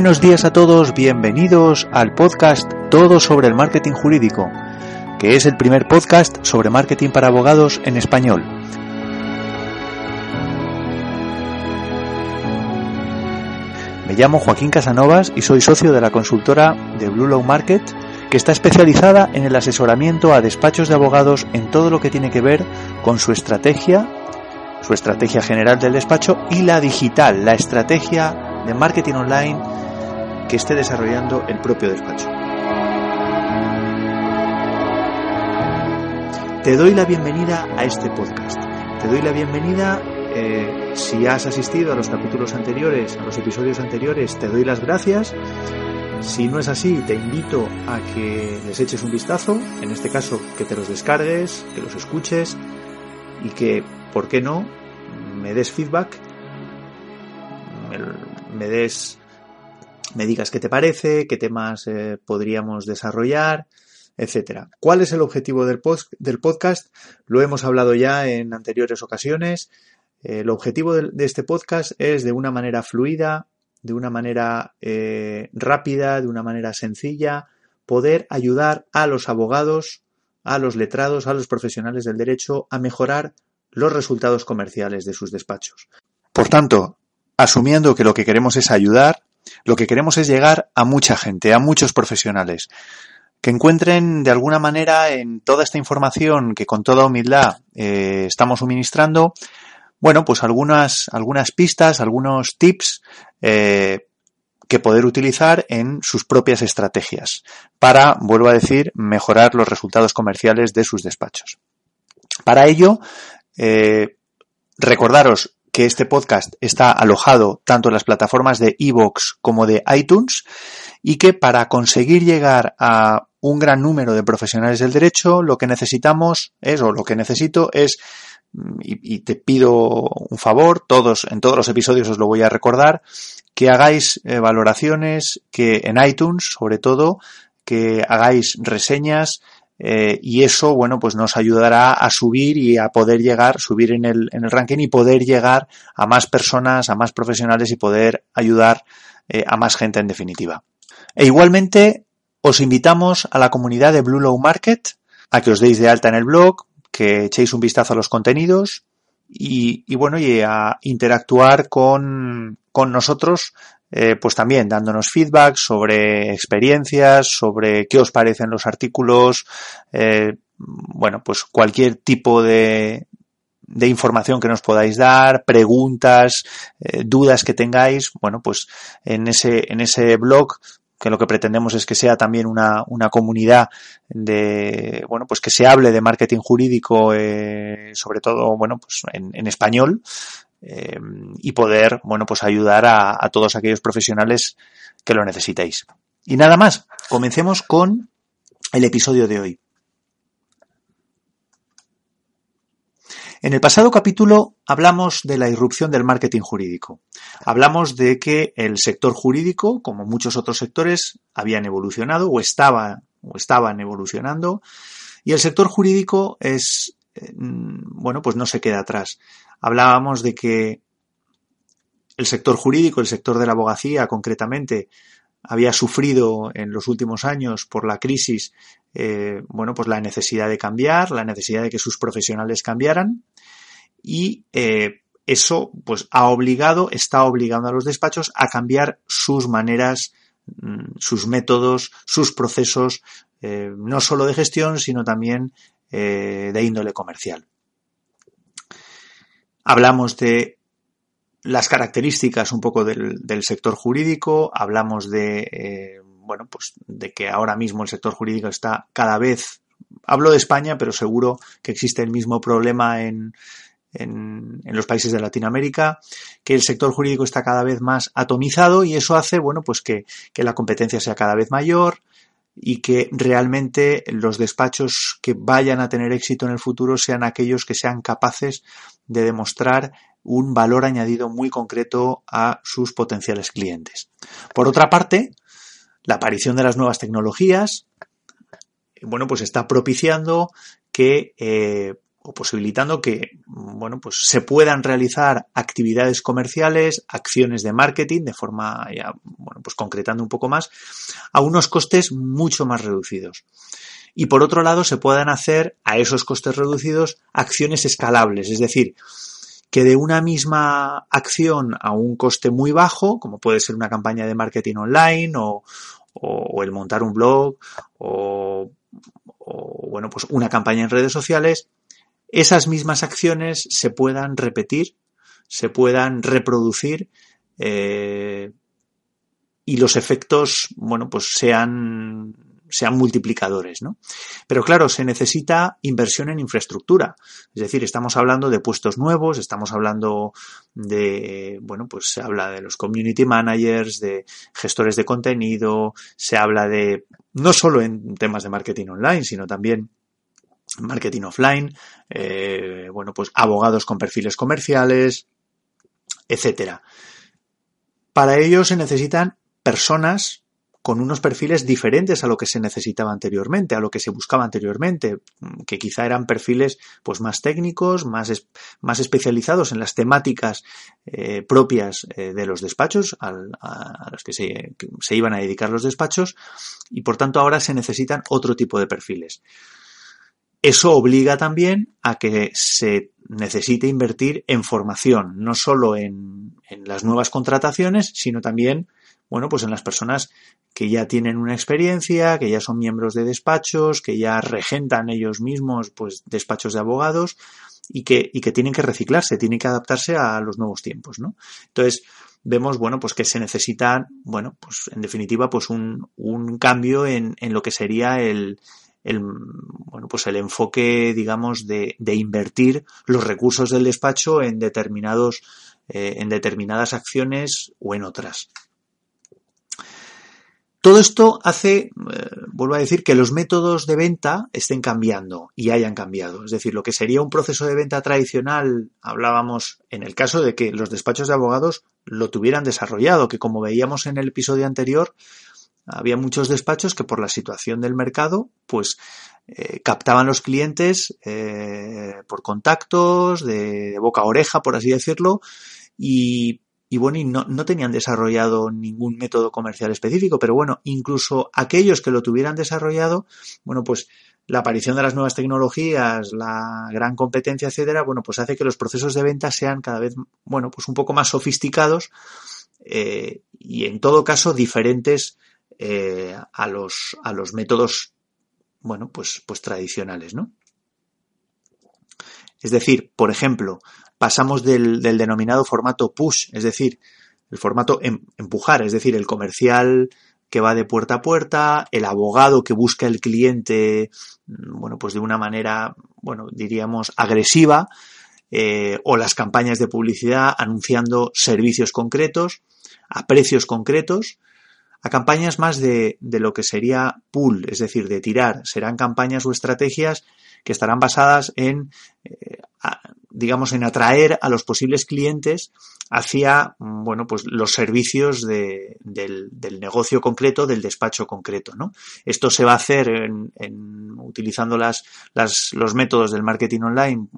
Buenos días a todos, bienvenidos al podcast Todo sobre el Marketing Jurídico, que es el primer podcast sobre marketing para abogados en español. Me llamo Joaquín Casanovas y soy socio de la consultora de Blue Law Market, que está especializada en el asesoramiento a despachos de abogados en todo lo que tiene que ver con su estrategia, su estrategia general del despacho y la digital, la estrategia de marketing online que esté desarrollando el propio despacho. Te doy la bienvenida a este podcast. Te doy la bienvenida eh, si has asistido a los capítulos anteriores, a los episodios anteriores, te doy las gracias. Si no es así, te invito a que les eches un vistazo, en este caso que te los descargues, que los escuches y que, ¿por qué no?, me des feedback, me des, me digas qué te parece, qué temas eh, podríamos desarrollar, etcétera. ¿Cuál es el objetivo del, del, podcast? Lo hemos hablado ya en anteriores ocasiones. el objetivo de, este podcast es de una manera fluida, de una manera eh, rápida, de una manera sencilla, poder ayudar a los abogados, a los letrados, a los profesionales del derecho a mejorar los resultados comerciales de sus despachos. Por tanto, asumiendo que lo que queremos es ayudar, lo que queremos es llegar a mucha gente, a muchos profesionales, que encuentren de alguna manera en toda esta información que con toda humildad eh, estamos suministrando, bueno, pues algunas, algunas pistas, algunos tips eh, que poder utilizar en sus propias estrategias para, vuelvo a decir, mejorar los resultados comerciales de sus despachos. Para ello, eh, recordaros que este podcast está alojado tanto en las plataformas de iVoox como de iTunes y que para conseguir llegar a un gran número de profesionales del derecho lo que necesitamos es o lo que necesito es y, te pido un favor, todos, en todos los episodios os lo voy a recordar, que hagáis eh, valoraciones, que en iTunes, sobre todo, que hagáis reseñas, eh, y eso, bueno, pues nos ayudará a subir y a poder llegar, subir en el, en el ranking y poder llegar a más personas, a más profesionales y poder ayudar eh, a más gente en definitiva. E igualmente os invitamos a la comunidad de Blue Low Market a que os deis de alta en el blog, que echéis un vistazo a los contenidos y, y bueno, y a interactuar con, con nosotros eh, pues también dándonos feedback sobre experiencias, sobre qué os parecen los artículos, eh, bueno, pues cualquier tipo de, de información que nos podáis dar, preguntas, eh, dudas que tengáis, bueno, pues en ese, en ese blog que lo que pretendemos es que sea también una, una comunidad de, bueno, pues que se hable de marketing jurídico, eh, sobre todo, bueno, pues en, en español, eh, y poder, bueno, pues ayudar a, a todos aquellos profesionales que lo necesitéis. Y nada más, comencemos con el episodio de hoy. En el pasado capítulo hablamos de la irrupción del marketing jurídico. Hablamos de que el sector jurídico, como muchos otros sectores, habían evolucionado o, estaba, o estaban evolucionando y el sector jurídico es, bueno, pues no se queda atrás. Hablábamos de que el sector jurídico, el sector de la abogacía concretamente, había sufrido en los últimos años por la crisis, eh, bueno, pues la necesidad de cambiar, la necesidad de que sus profesionales cambiaran y eh, eso pues ha obligado, está obligando a los despachos a cambiar sus maneras mm, sus métodos, sus procesos, eh, no solo de gestión, sino también eh, de índole comercial. Hablamos de las características un poco del, sector jurídico, hablamos de, eh, bueno, pues de que ahora mismo el sector jurídico está cada vez, hablo de España, pero seguro que existe el mismo problema en, en, los países de Latinoamérica, que el sector jurídico está cada vez más atomizado y eso hace, bueno, pues que, que la competencia sea cada vez mayor, y que realmente los despachos que vayan a tener éxito en el futuro sean aquellos que sean capaces de demostrar un valor añadido muy concreto a sus potenciales clientes. Por otra parte, la aparición de las nuevas tecnologías, bueno, pues está propiciando que eh, posibilitando que bueno, pues se puedan realizar actividades comerciales, acciones de marketing de forma ya, bueno, pues concretando un poco más a unos costes mucho más reducidos. Y por otro lado, se puedan hacer a esos costes reducidos acciones escalables, es decir, que de una misma acción a un coste muy bajo, como puede ser una campaña de marketing online o, o el montar un blog o, o, bueno, pues una campaña en redes sociales, esas mismas acciones se puedan repetir, se puedan reproducir eh, y los efectos, bueno, pues sean, sean multiplicadores, ¿no? Pero claro, se necesita inversión en infraestructura. Es decir, estamos hablando de puestos nuevos, estamos hablando de, bueno, pues se habla de los community managers, de gestores de contenido, se habla de, no solo en temas de marketing online, sino también marketing offline, eh, bueno, pues abogados con perfiles comerciales, etcétera. Para ello se necesitan personas con unos perfiles diferentes a lo que se necesitaba anteriormente, a lo que se buscaba anteriormente, que quizá eran perfiles pues más técnicos, más, más especializados en las temáticas eh, propias eh, de los despachos, a, a los que se, que se iban a dedicar los despachos, y por tanto ahora se necesitan otro tipo de perfiles. Eso obliga también a que se necesite invertir en formación, no solo en, las nuevas contrataciones, sino también, bueno, pues en las personas que ya tienen una experiencia, que ya son miembros de despachos, que ya regentan ellos mismos, pues, despachos de abogados y que, y que tienen que reciclarse, tienen que adaptarse a los nuevos tiempos, ¿no? Entonces, vemos, bueno, pues que se necesita, bueno, pues en definitiva, pues un, un cambio en, en lo que sería el, el, bueno, pues el enfoque, digamos, de, invertir los recursos del despacho en determinados, eh, en determinadas acciones o en otras. Todo esto hace, eh, vuelvo a decir, que los métodos de venta estén cambiando y hayan cambiado. Es decir, lo que sería un proceso de venta tradicional, hablábamos en el caso de que los despachos de abogados lo tuvieran desarrollado, que como veíamos en el episodio anterior, había muchos despachos que por la situación del mercado, pues eh, captaban los clientes eh, por contactos, de, boca a oreja, por así decirlo, y, y bueno, y no, tenían desarrollado ningún método comercial específico, pero bueno, incluso aquellos que lo tuvieran desarrollado, bueno, pues la aparición de las nuevas tecnologías, la gran competencia, etcétera, bueno, pues hace que los procesos de venta sean cada vez, bueno, pues un poco más sofisticados eh, y en todo caso diferentes eh, a, los, a los métodos, bueno, pues, pues tradicionales, ¿no? Es decir, por ejemplo, pasamos del, denominado formato push, es decir, el formato em, empujar, es decir, el comercial que va de puerta a puerta, el abogado que busca el cliente, mm, bueno, pues de una manera, bueno, diríamos agresiva, eh, o las campañas de publicidad anunciando servicios concretos a precios concretos, a campañas más de, de lo que sería pool, es decir, de tirar. Serán campañas o estrategias que estarán basadas en, eh, digamos, en atraer a los posibles clientes hacia, bueno, pues los servicios de, del, del, negocio concreto, del despacho concreto, ¿no? Esto se va a hacer en, en utilizando las, las, los métodos del marketing online,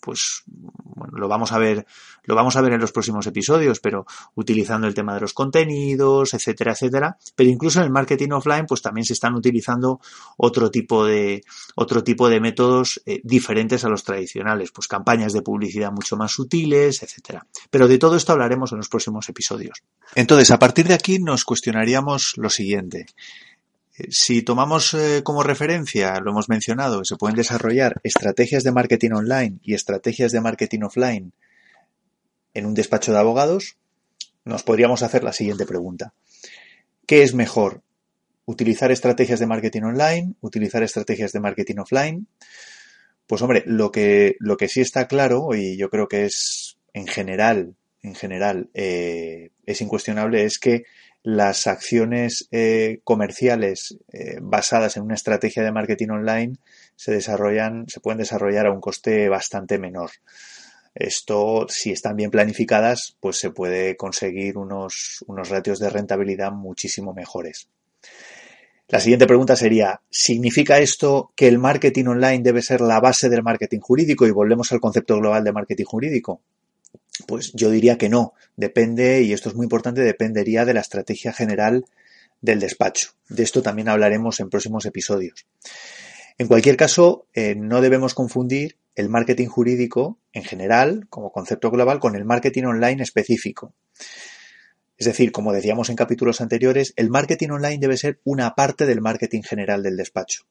pues, bueno, lo vamos a ver lo vamos a ver en los próximos episodios, pero utilizando el tema de los contenidos, etcétera, etcétera. Pero incluso en el marketing offline, pues también se están utilizando otro tipo de, otro tipo de métodos eh, diferentes a los tradicionales, pues campañas de publicidad mucho más sutiles, etcétera. Pero de todo esto hablaremos en los próximos episodios. Entonces, a partir de aquí nos cuestionaríamos lo siguiente. Eh, si tomamos eh, como referencia, lo hemos mencionado, se pueden desarrollar estrategias de marketing online y estrategias de marketing offline en un despacho de abogados, nos podríamos hacer la siguiente pregunta. ¿Qué es mejor? ¿Utilizar estrategias de marketing online? ¿Utilizar estrategias de marketing offline? Pues hombre, lo que, lo que sí está claro, y yo creo que es en general, en general, eh, es incuestionable, es que las acciones eh, comerciales eh, basadas en una estrategia de marketing online se desarrollan, se pueden desarrollar a un coste bastante menor. Esto, si están bien planificadas, pues se puede conseguir unos, unos ratios de rentabilidad muchísimo mejores. La siguiente pregunta sería, ¿significa esto que el marketing online debe ser la base del marketing jurídico? Y volvemos al concepto global de marketing jurídico. Pues yo diría que no. Depende, y esto es muy importante, dependería de la estrategia general del despacho. De esto también hablaremos en próximos episodios. En cualquier caso, eh, no debemos confundir el marketing jurídico en general, como concepto global, con el marketing online específico. Es decir, como decíamos en capítulos anteriores, el marketing online debe ser una parte del marketing general del despacho.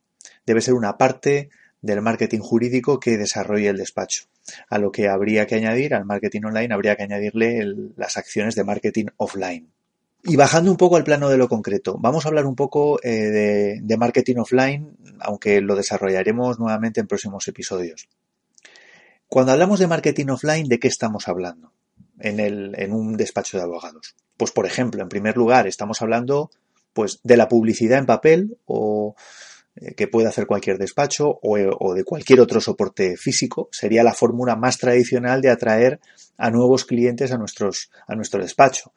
Debe ser una parte del marketing jurídico que desarrolle el despacho. A lo que habría que añadir, al marketing online, habría que añadirle las acciones de marketing offline. Y bajando un poco al plano de lo concreto, vamos a hablar un poco eh, de, marketing offline, aunque lo desarrollaremos nuevamente en próximos episodios. Cuando hablamos de marketing offline, ¿de qué estamos hablando en, en un despacho de abogados? Pues, por ejemplo, en primer lugar, estamos hablando pues, de la publicidad en papel o que puede hacer cualquier despacho o, de cualquier otro soporte físico. Sería la fórmula más tradicional de atraer a nuevos clientes a, nuestros, a nuestro despacho.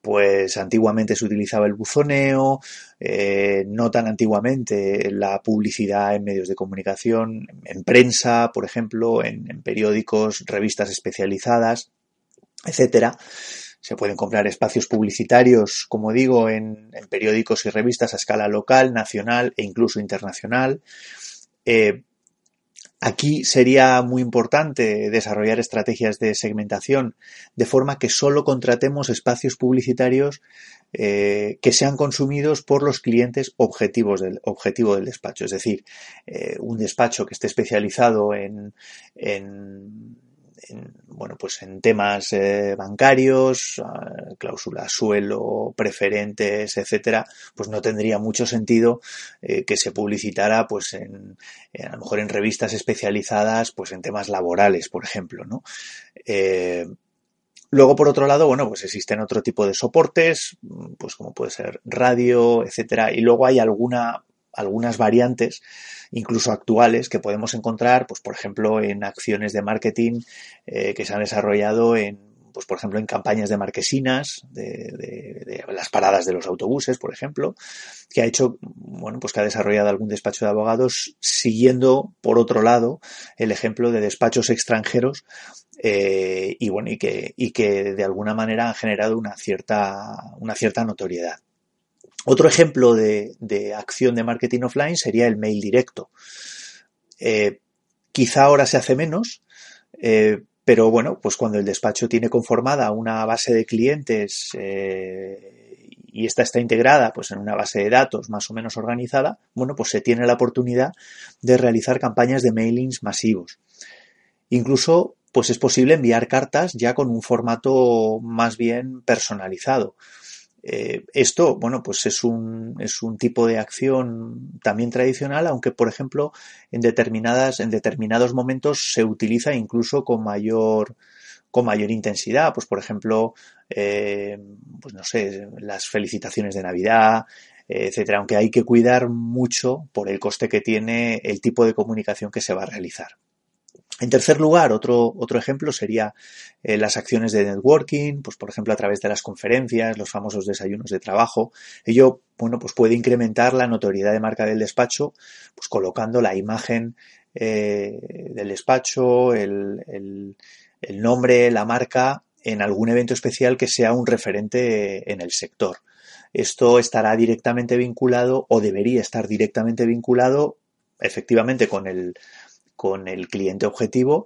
Pues antiguamente se utilizaba el buzoneo, eh, no tan antiguamente la publicidad en medios de comunicación, en prensa, por ejemplo, en, en periódicos, revistas especializadas, etcétera. Se pueden comprar espacios publicitarios, como digo, en, periódicos y revistas a escala local, nacional e incluso internacional. Eh, aquí sería muy importante desarrollar estrategias de segmentación de forma que solo contratemos espacios publicitarios eh, que sean consumidos por los clientes objetivos del objetivo del despacho. Es decir, eh, un despacho que esté especializado en en, bueno, pues en temas eh, bancarios, ah, cláusulas suelo, preferentes, etcétera, pues no tendría mucho sentido eh, que se publicitara, pues en, a lo mejor en revistas especializadas, pues en temas laborales, por ejemplo, ¿no? Eh, luego, por otro lado, bueno, pues existen otro tipo de soportes, pues como puede ser radio, etcétera, y luego hay alguna algunas variantes, incluso actuales, que podemos encontrar, pues, por ejemplo, en acciones de marketing eh, que se han desarrollado en, pues, por ejemplo, en campañas de marquesinas, de, las paradas de los autobuses, por ejemplo, que ha hecho, bueno, pues que ha desarrollado algún despacho de abogados siguiendo, por otro lado, el ejemplo de despachos extranjeros eh, y bueno, y que, y que de alguna manera han generado una cierta, una cierta notoriedad. Otro ejemplo de, acción de marketing offline sería el mail directo. Eh, quizá ahora se hace menos, eh, pero bueno, pues cuando el despacho tiene conformada una base de clientes eh, y esta está integrada pues en una base de datos más o menos organizada, bueno, pues se tiene la oportunidad de realizar campañas de mailings masivos. Incluso pues es posible enviar cartas ya con un formato más bien personalizado. Eh, esto, bueno, pues es un, es un tipo de acción también tradicional, aunque, por ejemplo, en determinadas, en determinados momentos se utiliza incluso con mayor, con mayor intensidad. Pues, por ejemplo, eh, pues no sé, las felicitaciones de Navidad, etcétera, aunque hay que cuidar mucho por el coste que tiene el tipo de comunicación que se va a realizar. En tercer lugar, otro, otro ejemplo sería eh, las acciones de networking, pues por ejemplo a través de las conferencias, los famosos desayunos de trabajo. Ello, bueno, pues puede incrementar la notoriedad de marca del despacho, pues colocando la imagen eh, del despacho, el, el nombre, la marca en algún evento especial que sea un referente en el sector. Esto estará directamente vinculado o debería estar directamente vinculado efectivamente con el con el cliente objetivo,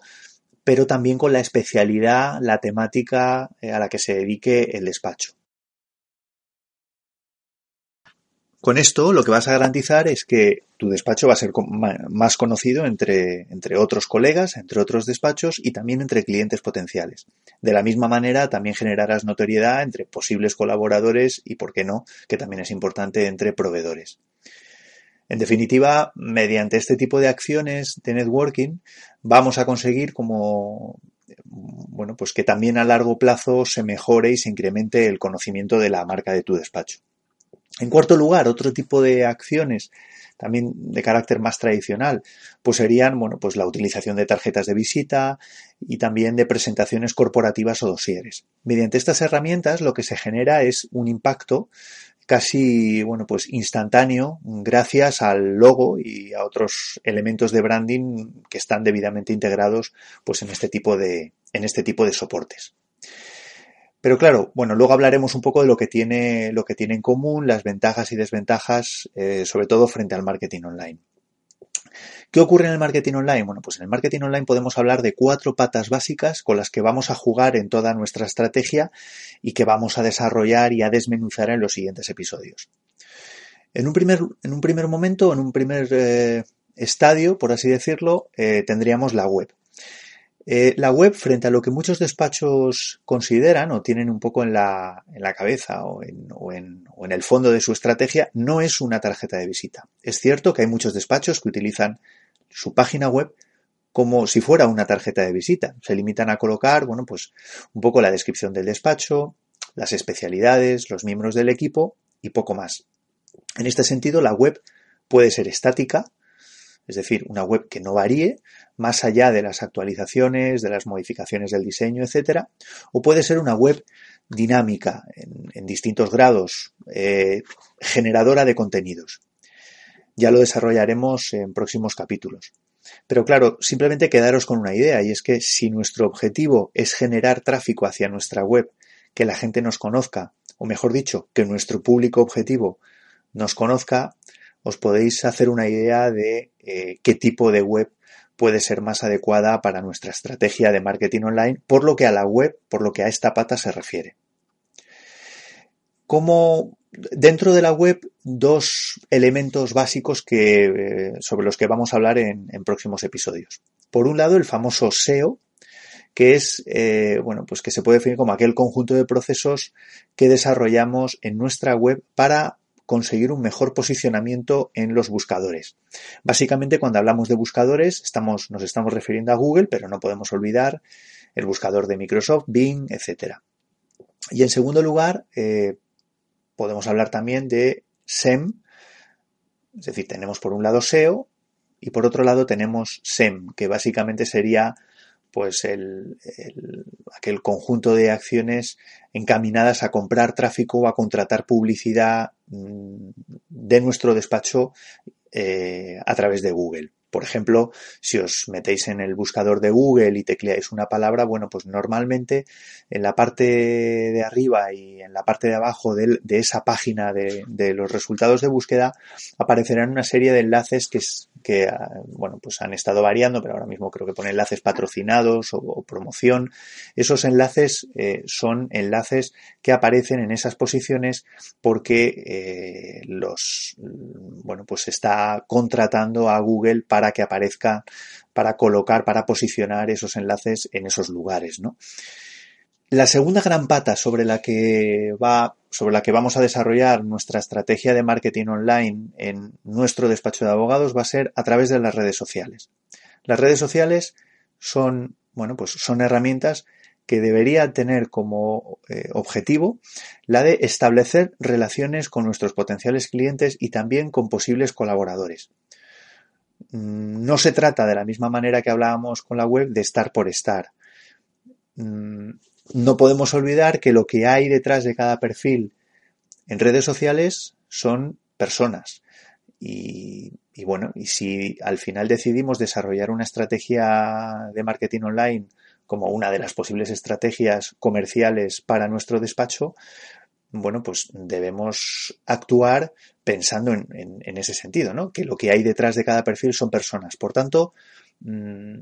pero también con la especialidad, la temática eh, a la que se dedique el despacho. Con esto lo que vas a garantizar es que tu despacho va a ser más conocido entre, entre, otros colegas, entre otros despachos y también entre clientes potenciales. De la misma manera, también generarás notoriedad entre posibles colaboradores y, por qué no, que también es importante entre proveedores. En definitiva, mediante este tipo de acciones de networking, vamos a conseguir como bueno, pues que también a largo plazo se mejore y se incremente el conocimiento de la marca de tu despacho. En cuarto lugar, otro tipo de acciones también de carácter más tradicional, pues serían, bueno, pues la utilización de tarjetas de visita y también de presentaciones corporativas o dosieres. Mediante estas herramientas lo que se genera es un impacto casi, bueno, pues instantáneo gracias al logo y a otros elementos de branding que están debidamente integrados pues en este tipo de, en este tipo de soportes. Pero claro, bueno, luego hablaremos un poco de lo que tiene, lo que tiene en común, las ventajas y desventajas, eh, sobre todo frente al marketing online. ¿Qué ocurre en el marketing online? Bueno, pues en el marketing online podemos hablar de cuatro patas básicas con las que vamos a jugar en toda nuestra estrategia y que vamos a desarrollar y a desmenuzar en los siguientes episodios. En un primer, en un primer momento, en un primer eh, estadio, por así decirlo, eh, tendríamos la web. Eh, la web, frente a lo que muchos despachos consideran o tienen un poco en la, en la cabeza o en, o, en, o en, el fondo de su estrategia, no es una tarjeta de visita. Es cierto que hay muchos despachos que utilizan su página web como si fuera una tarjeta de visita. Se limitan a colocar, bueno, pues un poco la descripción del despacho, las especialidades, los miembros del equipo y poco más. En este sentido, la web puede ser estática, es decir, una web que no varíe más allá de las actualizaciones, de las modificaciones del diseño, etcétera, o puede ser una web dinámica en, distintos grados, eh, generadora de contenidos. Ya lo desarrollaremos en próximos capítulos. Pero claro, simplemente quedaros con una idea y es que si nuestro objetivo es generar tráfico hacia nuestra web, que la gente nos conozca, o mejor dicho, que nuestro público objetivo nos conozca, os podéis hacer una idea de eh, qué tipo de web puede ser más adecuada para nuestra estrategia de marketing online, por lo que a la web, por lo que a esta pata se refiere. Como dentro de la web, dos elementos básicos que, eh, sobre los que vamos a hablar en, próximos episodios. Por un lado, el famoso SEO, que es, eh, bueno, pues que se puede definir como aquel conjunto de procesos que desarrollamos en nuestra web para conseguir un mejor posicionamiento en los buscadores. Básicamente, cuando hablamos de buscadores, nos estamos refiriendo a Google, pero no podemos olvidar el buscador de Microsoft, Bing, etc. Y en segundo lugar, eh, podemos hablar también de SEM, es decir, tenemos por un lado SEO y por otro lado tenemos SEM, que básicamente sería pues el, aquel conjunto de acciones encaminadas a comprar tráfico o a contratar publicidad mm, de nuestro despacho eh, a través de Google. Por ejemplo, si os metéis en el buscador de Google y tecleáis una palabra, bueno, pues normalmente en la parte de arriba y en la parte de abajo de, esa página de, los resultados de búsqueda aparecerán una serie de enlaces que, que ah, bueno, pues han estado variando, pero ahora mismo creo que pone enlaces patrocinados o, promoción. Esos enlaces eh, son enlaces que aparecen en esas posiciones porque eh, los, bueno, pues está contratando a Google para que aparezca, para colocar, para posicionar esos enlaces en esos lugares, ¿no? La segunda gran pata sobre la que va, sobre la que vamos a desarrollar nuestra estrategia de marketing online en nuestro despacho de abogados va a ser a través de las redes sociales. Las redes sociales son, bueno, pues son herramientas que debería tener como eh, objetivo la de establecer relaciones con nuestros potenciales clientes y también con posibles colaboradores. Mm, no se trata de la misma manera que hablábamos con la web de estar por estar. Mm, no podemos olvidar que lo que hay detrás de cada perfil en redes sociales son personas. Y, bueno, y si al final decidimos desarrollar una estrategia de marketing online como una de las posibles estrategias comerciales para nuestro despacho, bueno, pues debemos actuar pensando en, ese sentido, ¿no? Que lo que hay detrás de cada perfil son personas. Por tanto, mm,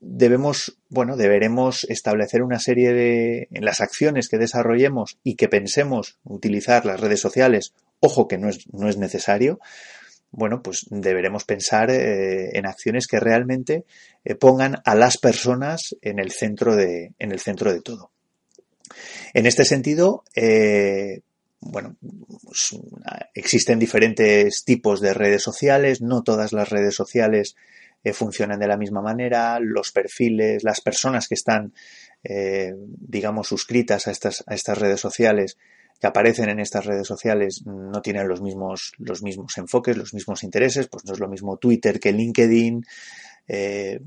debemos, bueno, deberemos establecer una serie de, en las acciones que desarrollemos y que pensemos utilizar las redes sociales, ojo que no es, no es necesario, bueno, pues deberemos pensar eh, en acciones que realmente eh, pongan a las personas en el centro de, en el centro de todo. En este sentido, eh, bueno, pues, existen diferentes tipos de redes sociales, no todas las redes sociales funcionan de la misma manera, los perfiles, las personas que están, digamos, suscritas a estas, a estas redes sociales que aparecen en estas redes sociales no tienen los mismos, los mismos enfoques, los mismos intereses, pues no es lo mismo Twitter que LinkedIn, eh,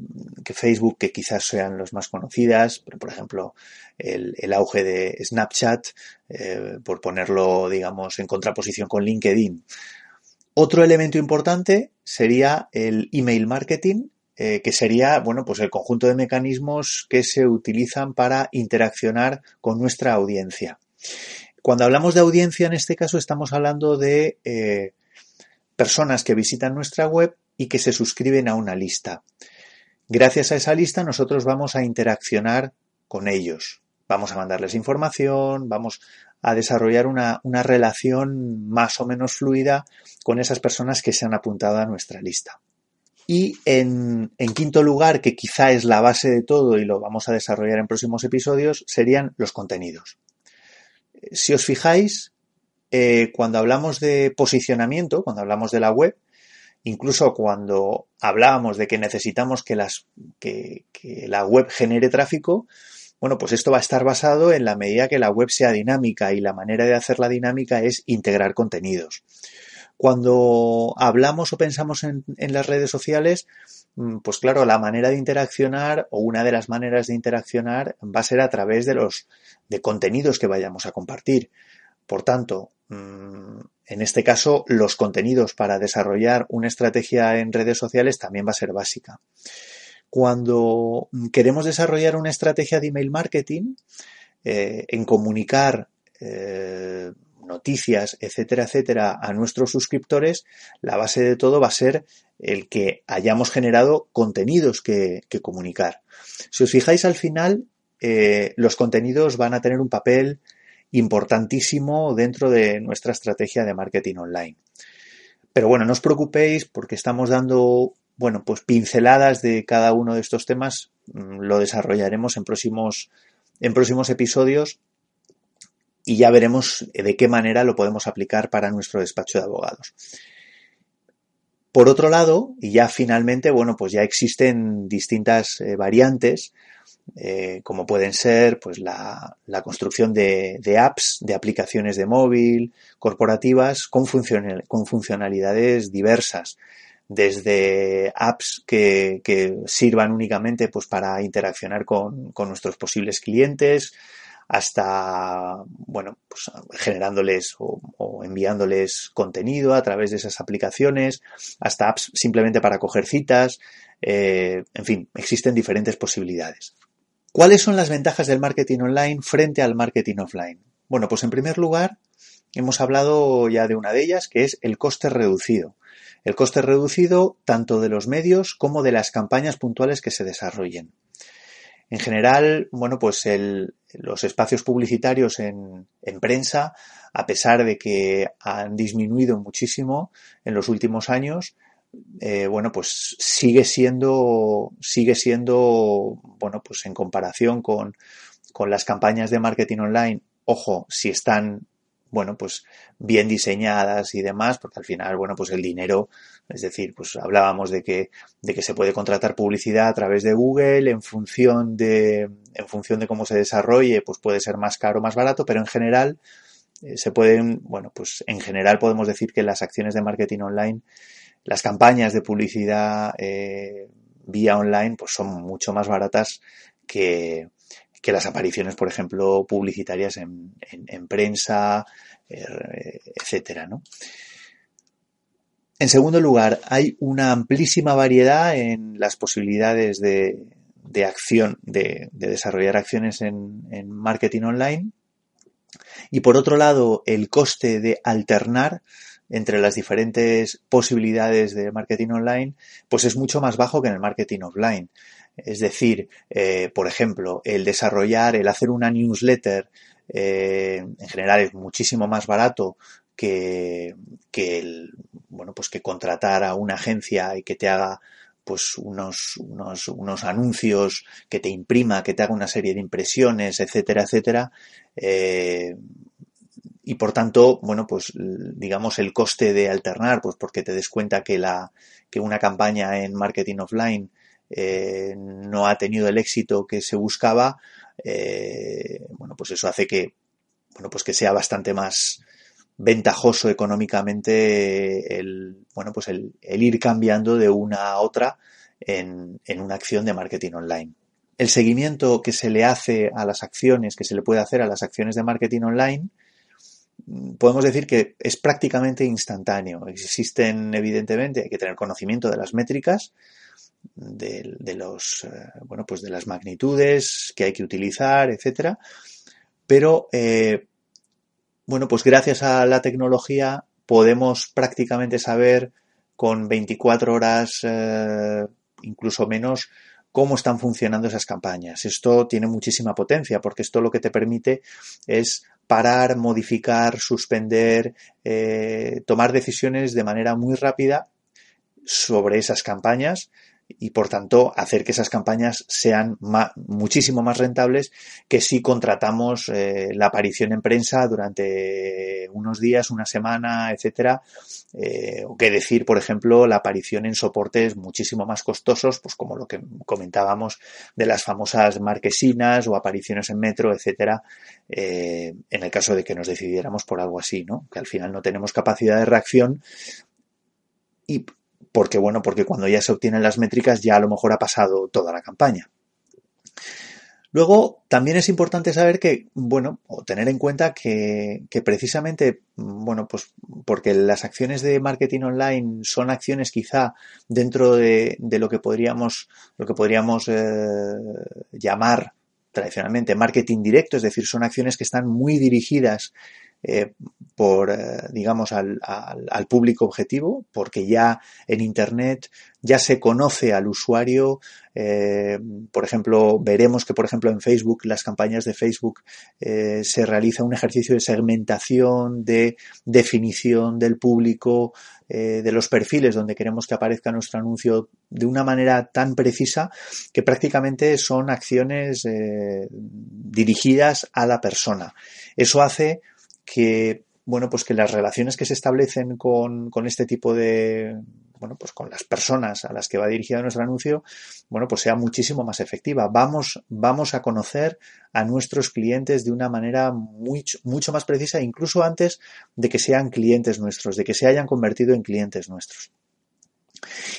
que Facebook, que quizás sean los más conocidas, pero por ejemplo el, auge de Snapchat, eh, por ponerlo, digamos, en contraposición con LinkedIn. Otro elemento importante sería el email marketing, eh, que sería, bueno, pues el conjunto de mecanismos que se utilizan para interaccionar con nuestra audiencia. Cuando hablamos de audiencia, en este caso estamos hablando de personas que visitan nuestra web y que se suscriben a una lista. Gracias a esa lista nosotros vamos a interaccionar con ellos. Vamos a mandarles información, vamos a desarrollar una, relación más o menos fluida con esas personas que se han apuntado a nuestra lista. Y en, en, quinto lugar, que quizá es la base de todo y lo vamos a desarrollar en próximos episodios, serían los contenidos si os fijáis, eh, cuando hablamos de posicionamiento, cuando hablamos de la web, incluso cuando hablábamos de que necesitamos que, la web genere tráfico, bueno, pues esto va a estar basado en la medida que la web sea dinámica y la manera de hacerla dinámica es integrar contenidos. Cuando hablamos o pensamos en, en, las redes sociales, mm, pues claro, la manera de interaccionar o una de las maneras de interaccionar va a ser a través de los de contenidos que vayamos a compartir. Por tanto, mm, en este caso, los contenidos para desarrollar una estrategia en redes sociales también va a ser básica. Cuando queremos desarrollar una estrategia de email marketing, eh, en comunicar eh, noticias, etcétera, etcétera, a nuestros suscriptores, la base de todo va a ser el que hayamos generado contenidos que comunicar. Si os fijáis al final, eh, los contenidos van a tener un papel importantísimo dentro de nuestra estrategia de marketing online. Pero bueno, no os preocupéis porque estamos dando, bueno, pues pinceladas de cada uno de estos temas. Mm, lo desarrollaremos en próximos, en próximos episodios y ya veremos de qué manera lo podemos aplicar para nuestro despacho de abogados. Por otro lado, y ya finalmente, bueno, pues ya existen distintas eh, variantes eh, como pueden ser pues la, construcción de, apps, de aplicaciones de móvil, corporativas, con, con funcionalidades diversas, desde apps que, sirvan únicamente pues, para interaccionar con, nuestros posibles clientes, hasta, bueno, pues generándoles o, o, enviándoles contenido a través de esas aplicaciones, hasta apps simplemente para coger citas, eh, en fin, existen diferentes posibilidades. ¿Cuáles son las ventajas del marketing online frente al marketing offline? Bueno, pues en primer lugar, hemos hablado ya de una de ellas, que es el coste reducido. El coste reducido tanto de los medios como de las campañas puntuales que se desarrollen. En general, bueno, pues los espacios publicitarios en, en, prensa, a pesar de que han disminuido muchísimo en los últimos años, eh, bueno, pues sigue siendo, sigue siendo, bueno, pues en comparación con, las campañas de marketing online, ojo, si están, bueno, pues bien diseñadas y demás, porque al final, bueno, pues el dinero, es decir, pues hablábamos de que, de que se puede contratar publicidad a través de Google en función de, en función de cómo se desarrolle, pues puede ser más caro o más barato, pero en general, eh, se pueden, bueno, pues en general podemos decir que las acciones de marketing online las campañas de publicidad eh, vía online pues son mucho más baratas que, las apariciones, por ejemplo, publicitarias en, prensa, eh, etcétera, En segundo lugar, hay una amplísima variedad en las posibilidades de, acción, de, desarrollar acciones en, en, marketing online. Y por otro lado, el coste de alternar entre las diferentes posibilidades de marketing online, pues es mucho más bajo que en el marketing offline. Es decir, eh, por ejemplo, el desarrollar, el hacer una newsletter, eh, en general es muchísimo más barato que, que el, bueno, pues que contratar a una agencia y que te haga pues unos, unos, unos, anuncios, que te imprima, que te haga una serie de impresiones, etcétera, etcétera. Eh, y por tanto, bueno, pues digamos el coste de alternar, pues porque te des cuenta que la, que una campaña en marketing offline eh, no ha tenido el éxito que se buscaba, eh, bueno, pues eso hace que, bueno, pues que sea bastante más ventajoso económicamente el, bueno, pues el, ir cambiando de una a otra en, en una acción de marketing online. El seguimiento que se le hace a las acciones, que se le puede hacer a las acciones de marketing online, podemos decir que es prácticamente instantáneo. Existen, evidentemente, hay que tener conocimiento de las métricas, de, los, eh, bueno, pues de las magnitudes que hay que utilizar, etcétera. Pero, eh, bueno, pues gracias a la tecnología podemos prácticamente saber con 24 horas, eh, incluso menos, cómo están funcionando esas campañas. Esto tiene muchísima potencia porque esto lo que te permite es parar, modificar, suspender, tomar decisiones de manera muy rápida sobre esas campañas y por tanto hacer que esas campañas sean muchísimo más rentables que si contratamos eh, la aparición en prensa durante unos días, una semana, etcétera, eh, o que decir, por ejemplo, la aparición en soportes muchísimo más costosos, pues como lo que comentábamos de las famosas marquesinas o apariciones en metro, etcétera, eh, en el caso de que nos decidiéramos por algo así, ¿no? Que al final no tenemos capacidad de reacción y porque bueno, porque cuando ya se obtienen las métricas ya a lo mejor ha pasado toda la campaña. Luego, también es importante saber que, bueno, o tener en cuenta que, precisamente, bueno, pues porque las acciones de marketing online son acciones quizá dentro de, lo que podríamos, lo que podríamos eh, llamar tradicionalmente marketing directo, es decir, son acciones que están muy dirigidas eh, por, eh, digamos, al, al, público objetivo, porque ya en Internet ya se conoce al usuario. Eh, por ejemplo, veremos que, por ejemplo, en Facebook, las campañas de Facebook, se realiza un ejercicio de segmentación, de definición del público, de los perfiles donde queremos que aparezca nuestro anuncio de una manera tan precisa que prácticamente son acciones dirigidas a la persona. Eso hace que bueno, pues que las relaciones que se establecen con, con, este tipo de, bueno, pues con las personas a las que va dirigido nuestro anuncio, bueno, pues sea muchísimo más efectiva. Vamos, vamos a conocer a nuestros clientes de una manera mucho, mucho más precisa, incluso antes de que sean clientes nuestros, de que se hayan convertido en clientes nuestros.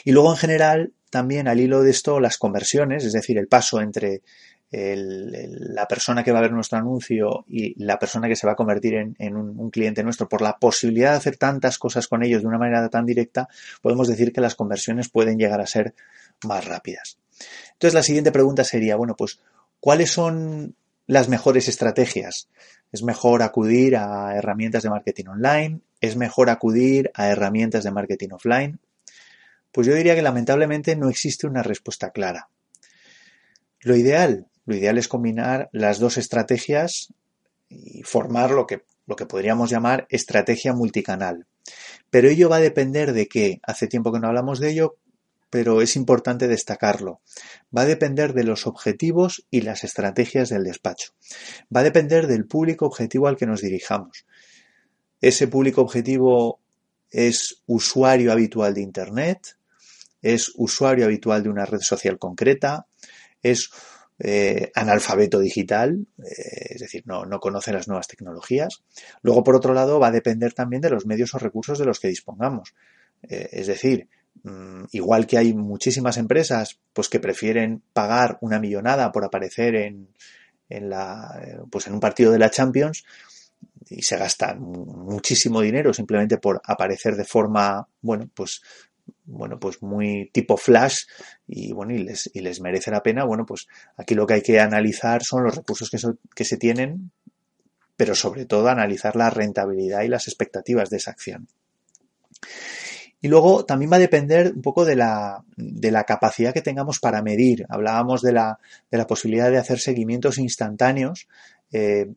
Y luego, en general, también al hilo de esto, las conversiones, es decir, el paso entre la persona que va a ver nuestro anuncio y la persona que se va a convertir en, un, cliente nuestro, por la posibilidad de hacer tantas cosas con ellos de una manera tan directa, podemos decir que las conversiones pueden llegar a ser más rápidas. Entonces la siguiente pregunta sería, bueno, pues, ¿cuáles son las mejores estrategias? ¿Es mejor acudir a herramientas de marketing online? ¿Es mejor acudir a herramientas de marketing offline? Pues yo diría que lamentablemente no existe una respuesta clara. Lo ideal lo ideal es combinar las dos estrategias y formar lo que, lo que podríamos llamar estrategia multicanal. Pero ello va a depender de qué. Hace tiempo que no hablamos de ello, pero es importante destacarlo. Va a depender de los objetivos y las estrategias del despacho. Va a depender del público objetivo al que nos dirijamos. Ese público objetivo es usuario habitual de Internet, es usuario habitual de una red social concreta, es eh, analfabeto digital, eh, es decir, no, no, conoce las nuevas tecnologías. Luego, por otro lado, va a depender también de los medios o recursos de los que dispongamos. Eh, es decir, mm, igual que hay muchísimas empresas pues, que prefieren pagar una millonada por aparecer en, en, la, pues, en un partido de la Champions, y se gastan muchísimo dinero simplemente por aparecer de forma, bueno, pues bueno, pues muy tipo flash y bueno, y les, y les merece la pena. Bueno, pues aquí lo que hay que analizar son los recursos que, que se tienen, pero sobre todo analizar la rentabilidad y las expectativas de esa acción. Y luego también va a depender un poco de la, de la capacidad que tengamos para medir. Hablábamos de la, de la posibilidad de hacer seguimientos instantáneos, eh,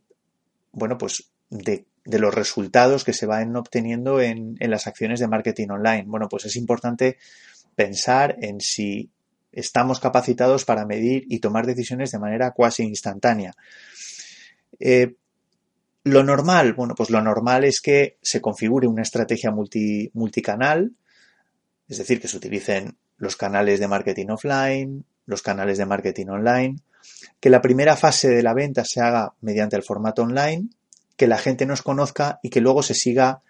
bueno, pues de, de, los resultados que se van obteniendo en, en las acciones de marketing online. Bueno, pues es importante pensar en si estamos capacitados para medir y tomar decisiones de manera cuasi instantánea. Eh, lo normal, bueno, pues lo normal es que se configure una estrategia multi, multicanal, es decir, que se utilicen los canales de marketing offline, los canales de marketing online, que la primera fase de la venta se haga mediante el formato online, que la gente nos conozca y que luego se siga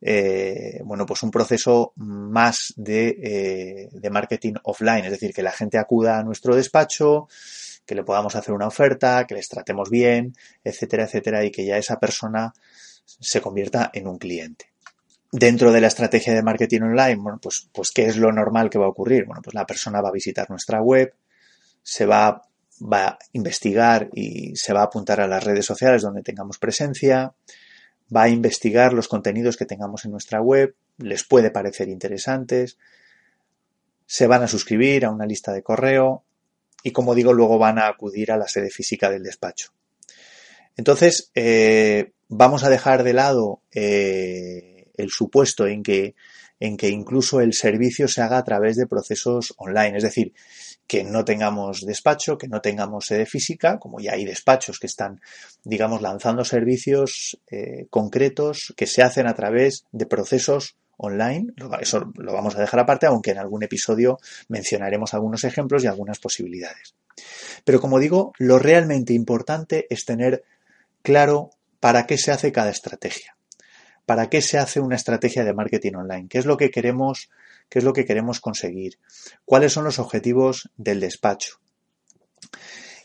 eh, bueno, pues un proceso más de, eh, de, marketing offline, es decir, que la gente acuda a nuestro despacho, que le podamos hacer una oferta, que les tratemos bien, etcétera, etcétera, y que ya esa persona se convierta en un cliente. Dentro de la estrategia de marketing online, bueno, pues, pues ¿qué es lo normal que va a ocurrir? Bueno, pues la persona va a visitar nuestra web, se va, va a investigar y se va a apuntar a las redes sociales donde tengamos presencia, va a investigar los contenidos que tengamos en nuestra web, les puede parecer interesantes, se van a suscribir a una lista de correo y, como digo, luego van a acudir a la sede física del despacho. Entonces, eh, vamos a dejar de lado eh, el supuesto en que, en que incluso el servicio se haga a través de procesos online, es decir, que no tengamos despacho, que no tengamos sede física, como ya hay despachos que están, digamos, lanzando servicios eh, concretos que se hacen a través de procesos online. Eso lo vamos a dejar aparte, aunque en algún episodio mencionaremos algunos ejemplos y algunas posibilidades. Pero como digo, lo realmente importante es tener claro para qué se hace cada estrategia. ¿Para qué se hace una estrategia de marketing online? ¿Qué es lo que queremos qué es lo que queremos conseguir, cuáles son los objetivos del despacho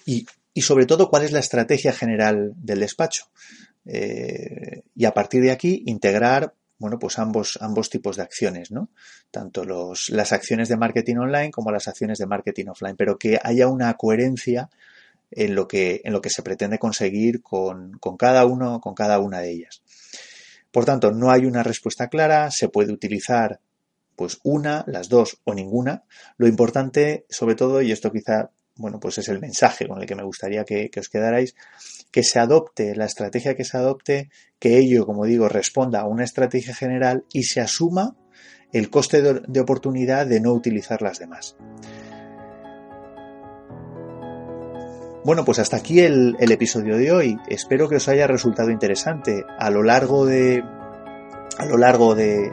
y, sobre todo cuál es la estrategia general del despacho. Eh, y a partir de aquí integrar bueno, pues ambos, ambos tipos de acciones, ¿no? Tanto los, las acciones de marketing online como las acciones de marketing offline, pero que haya una coherencia en lo que, en lo que se pretende conseguir con, con, cada uno, con cada una de ellas. Por tanto, no hay una respuesta clara, se puede utilizar pues una, las dos o ninguna. Lo importante, sobre todo, y esto quizá, bueno, pues es el mensaje con el que me gustaría que, os quedarais, que se adopte la estrategia que se adopte, que ello, como digo, responda a una estrategia general y se asuma el coste de, oportunidad de no utilizar las demás. Bueno, pues hasta aquí el, episodio de hoy. Espero que os haya resultado interesante. A lo largo de. A lo largo de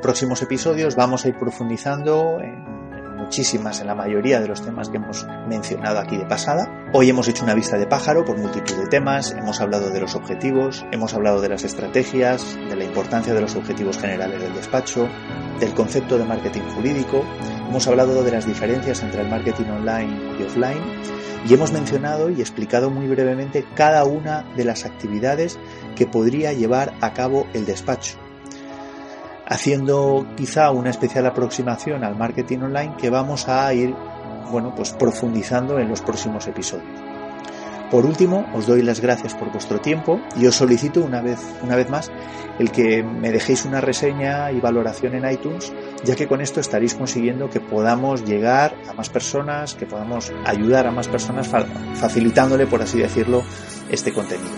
próximos episodios vamos a ir profundizando en, muchísimas, en la mayoría de los temas que hemos mencionado aquí de pasada. Hoy hemos hecho una vista de pájaro por multitud de temas, hemos hablado de los objetivos, hemos hablado de las estrategias, de la importancia de los objetivos generales del despacho, del concepto de marketing jurídico, hemos hablado de las diferencias entre el marketing online y offline y hemos mencionado y explicado muy brevemente cada una de las actividades que podría llevar a cabo el despacho haciendo quizá una especial aproximación al marketing online que vamos a ir bueno, pues profundizando en los próximos episodios. Por último, os doy las gracias por vuestro tiempo y os solicito una vez, una vez más el que me dejéis una reseña y valoración en iTunes, ya que con esto estaréis consiguiendo que podamos llegar a más personas, que podamos ayudar a más personas facilitándole, por así decirlo, este contenido.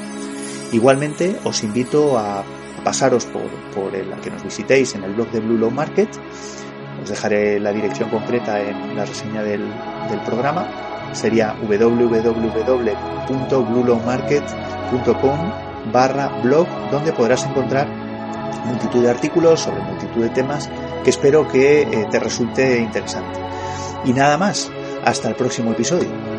Igualmente, os invito a pasaros por, por el que nos visitéis en el blog de Blue Low Market. Os dejaré la dirección concreta en la reseña del, del programa. Sería www.bluelowmarket.com barra blog donde podrás encontrar multitud de artículos sobre multitud de temas que espero que eh, te resulte interesante. Y nada más, hasta el próximo episodio.